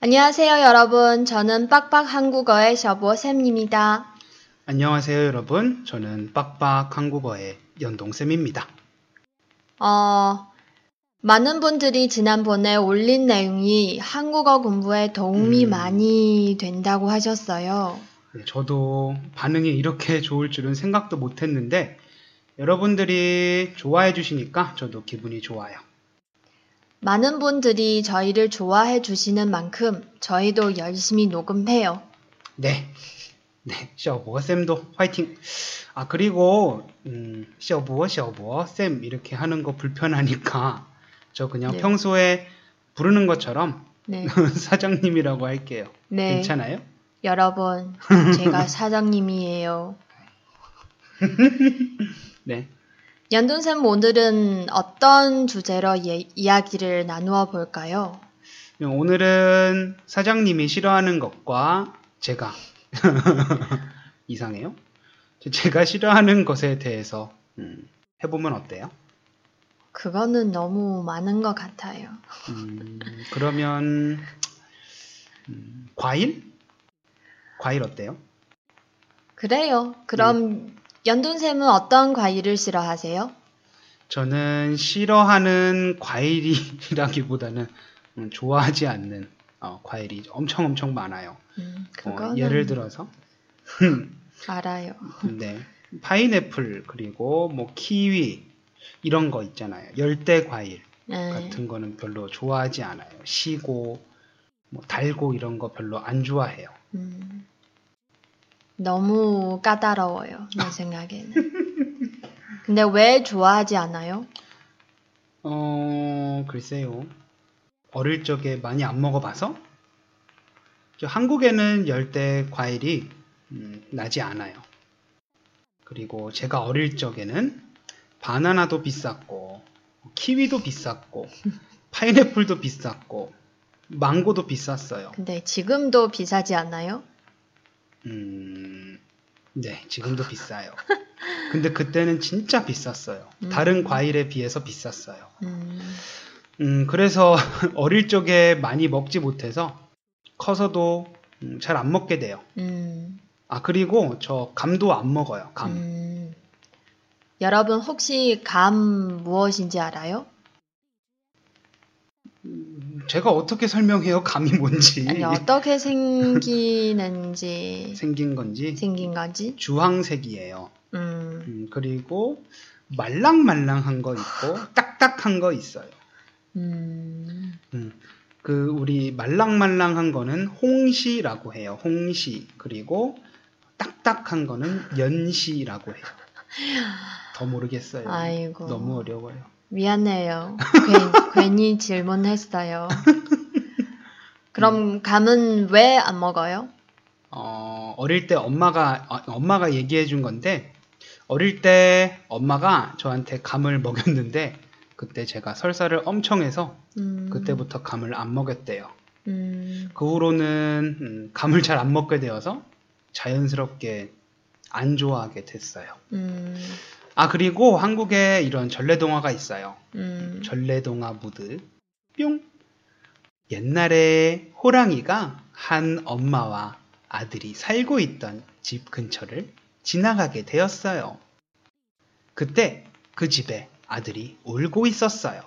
안녕하세요, 여러분. 저는 빡빡 한국어의 셔보 쌤입니다. 안녕하세요, 여러분. 저는 빡빡 한국어의 연동 쌤입니다. 어, 많은 분들이 지난번에 올린 내용이 한국어 공부에 도움이 음. 많이 된다고 하셨어요. 네, 저도 반응이 이렇게 좋을 줄은 생각도 못 했는데, 여러분들이 좋아해 주시니까 저도 기분이 좋아요. 많은 분들이 저희를 좋아해 주시는 만큼 저희도 열심히 녹음해요. 네. 네, 셔보어 쌤도 화이팅! 아, 그리고, 음, 셔보어, 셔보어, 쌤 이렇게 하는 거 불편하니까, 저 그냥 네. 평소에 부르는 것처럼 네. 사장님이라고 할게요. 네. 괜찮아요? 여러분, 제가 사장님이에요. 네. 연돈쌤 오늘은 어떤 주제로 예- 이야기를 나누어 볼까요? 오늘은 사장님이 싫어하는 것과 제가 이상해요? 제가 싫어하는 것에 대해서 음, 해보면 어때요? 그거는 너무 많은 것 같아요. 음, 그러면 음, 과일? 과일 어때요? 그래요. 그럼 연돈쌤은 어떤 과일을 싫어하세요? 저는 싫어하는 과일이라기보다는 음, 좋아하지 않는 어, 과일이 엄청 엄청 많아요. 음, 어, 그거는 예를 들어서 알아요. 네. 파인애플 그리고 뭐 키위 이런 거 있잖아요. 열대 과일 네. 같은 거는 별로 좋아하지 않아요. 시고 뭐 달고 이런 거 별로 안 좋아해요. 음, 너무 까다로워요. 내 생각에는. 근데 왜 좋아하지 않아요? 어, 글쎄요. 어릴 적에 많이 안 먹어봐서 저 한국에는 열대 과일이 음, 나지 않아요. 그리고 제가 어릴 적에는 바나나도 비쌌고 키위도 비쌌고 파인애플도 비쌌고 망고도 비쌌어요. 근데 지금도 비싸지 않나요? 음, 네, 지금도 비싸요. 근데 그때는 진짜 비쌌어요. 음. 다른 과일에 비해서 비쌌어요. 음, 음, 그래서 어릴 적에 많이 먹지 못해서 커서도 음, 잘 안 먹게 돼요. 음, 아, 그리고 저 감도 안 먹어요. 감. 음. 여러분 혹시 감 무엇인지 알아요? 제가 어떻게 설명해요? 감이 뭔지. 아니 어떻게 생기는지 생긴 건지. 생긴 건지? 주황색이에요. 음, 음, 그리고 말랑말랑한 거 있고 딱딱한 거 있어요. 음, 음, 그 우리 말랑말랑한 거는 홍시라고 해요. 홍시. 그리고 딱딱한 거는 연시라고 해요. 더 모르겠어요. 아이고. 너무 어려워요. 미안해요. 괜, 괜히 질문했어요. 그럼 감은 왜 안 먹어요? 어, 어릴 때 엄마가 어, 엄마가 얘기해 준 건데 어릴 때 엄마가 저한테 감을 먹였는데 그때 제가 설사를 엄청 해서 음, 그때부터 감을 안 먹였대요. 음, 그 후로는 음, 감을 잘 안 먹게 되어서 자연스럽게 안 좋아하게 됐어요. 음, 아 그리고 한국에 이런 전래동화가 있어요. 음, 전래동화 무드 뿅 옛날에 호랑이가 한 엄마와 아들이 살고 있던 집 근처를 지나가게 되었어요. 그때 그 집에 아들이 울고 있었어요.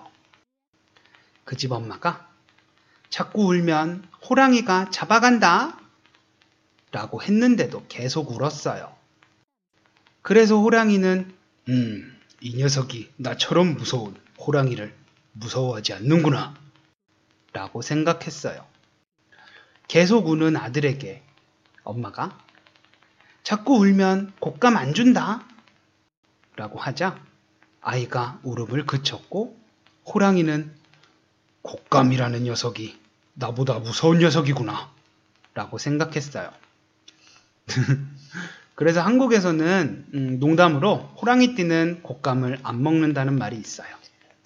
그 집 엄마가 자꾸 울면 호랑이가 잡아간다 라고 했는데도 계속 울었어요. 그래서 호랑이는 음, 이 녀석이 나처럼 무서운 호랑이를 무서워하지 않는구나. 라고 생각했어요. 계속 우는 아들에게 엄마가 자꾸 울면 곶감 안 준다. 라고 하자 아이가 울음을 그쳤고 호랑이는 곶감이라는 녀석이 나보다 무서운 녀석이구나. 라고 생각했어요. 그래서 한국에서는 음, 농담으로 호랑이 띠는 곶감을 안 먹는다는 말이 있어요.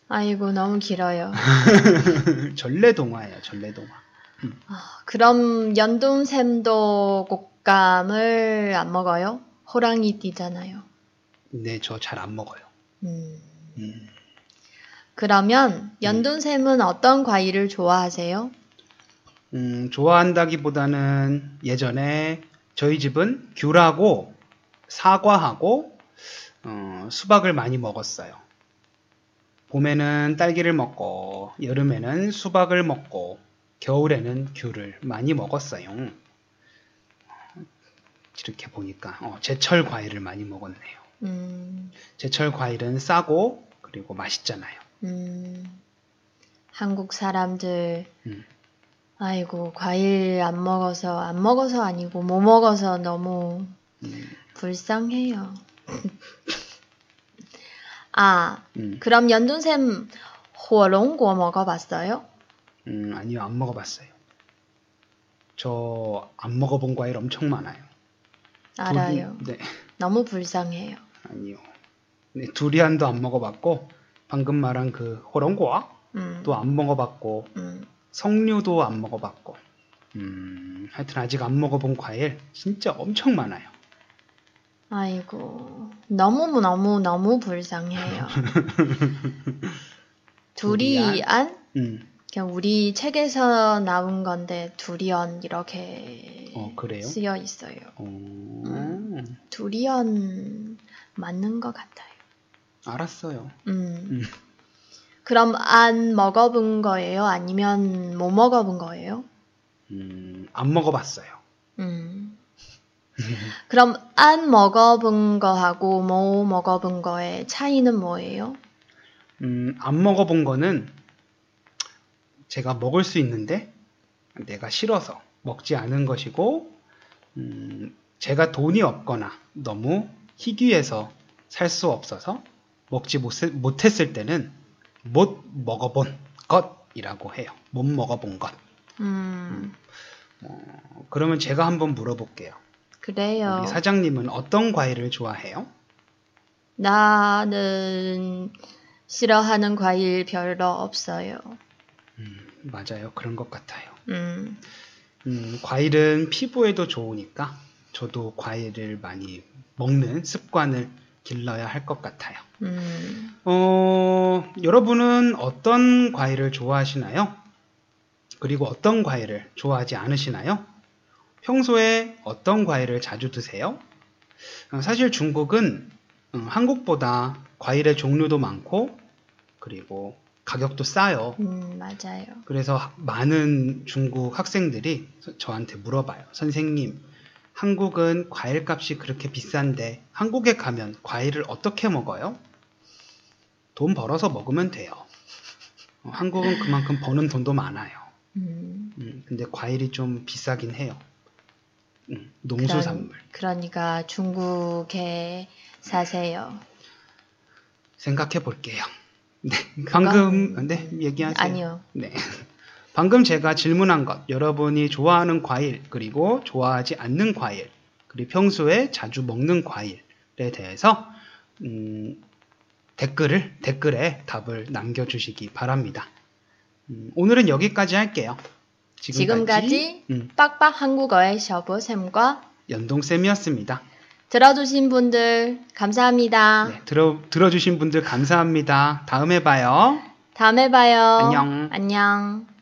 아이고 너무 길어요. 전래동화예요, 전래동화. 아, 그럼 연돈샘도 곶감을 안 먹어요? 호랑이 띠잖아요. 네, 저 잘 안 먹어요. 음, 음, 그러면 연돈샘은 어떤 과일을 좋아하세요? 음, 좋아한다기보다는 예전에 저희 집은 귤하고 사과하고 어, 수박을 많이 먹었어요. 봄에는 딸기를 먹고 여름에는 수박을 먹고 겨울에는 귤을 많이 먹었어요. 이렇게 보니까 어, 제철 과일을 많이 먹었네요. 음, 제철 과일은 싸고 그리고 맛있잖아요. 음, 한국 사람들, 음. 아이고, 과일 안 먹어서, 안 먹어서 아니고, 못 먹어서 너무 음, 불쌍해요. 아, 음, 그럼 연둔쌤, 호롱고 먹어봤어요? 음, 아니요, 안 먹어봤어요. 저 안 먹어본 과일 엄청 많아요. 알아요. 두리- 네, 너무 불쌍해요. 아니요. 네, 두리안도 안 먹어봤고 방금 말한 그 호롱고도 음, 안 먹어봤고 음, 석류도 안 먹어봤고 음, 하여튼 아직 안 먹어본 과일 진짜 엄청 많아요. 아이고, 너무 너무 너무 불쌍해요. 두리안? 음, 그냥 우리 책에서 나온 건데 두리안 이렇게 어? 쓰여 있어요. 어, 두리안 맞는 것 같아요. 알았어요. 음. 음. 그럼 안 먹어본 거예요? 아니면 못 먹어본 거예요? 음, 안 먹어봤어요. 음. 그럼 안 먹어본 거하고 못 먹어본 거의 차이는 뭐예요? 음, 안 먹어본 거는 제가 먹을 수 있는데 내가 싫어서 먹지 않은 것이고, 음, 제가 돈이 없거나 너무 희귀해서 살 수 없어서 먹지 못, 못했을 때는 못 먹어본 것이라고 해요. 못 먹어본 것. 음, 어, 그러면 제가 한번 물어볼게요. 그래요. 우리 사장님은 어떤 과일을 좋아해요? 나는 싫어하는 과일 별로 없어요. 음, 맞아요. 그런 것 같아요. 음, 음, 과일은 피부에도 좋으니까 저도 과일을 많이 먹는 습관을 길러야 할 것 같아요. 음, 어, 여러분은 어떤 과일을 좋아하시나요? 그리고 어떤 과일을 좋아하지 않으시나요? 평소에 어떤 과일을 자주 드세요? 어, 사실 중국은 음, 한국보다 과일의 종류도 많고 그리고 가격도 싸요. 음, 맞아요. 그래서 하- 많은 중국 학생들이 서- 저한테 물어봐요. 선생님, 한국은 과일 값이 그렇게 비싼데 한국에 가면 과일을 어떻게 먹어요? 돈 벌어서 먹으면 돼요. 어, 한국은 그만큼 버는 돈도 많아요. 음, 음, 근데 과일이 좀 비싸긴 해요. 음, 농수산물. 그러니 까 중국에 사세요. 생각해 볼게요. 네, 방금 네 얘기하세요. 아니요. 네. 방금 제가 질문한 것, 여러분이 좋아하는 과일, 그리고 좋아하지 않는 과일, 그리고 평소에 자주 먹는 과일에 대해서, 음, 댓글을, 댓글에 답을 남겨주시기 바랍니다. 음, 오늘은 여기까지 할게요. 지금까지 음, 빡빡 한국어의 셔보쌤과 연동 쌤이었습니다. 들어주신 분들 감사합니다. 네, 들어, 들어주신 분들 감사합니다. 다음에 봐요. 다음에 봐요. 안녕. 안녕.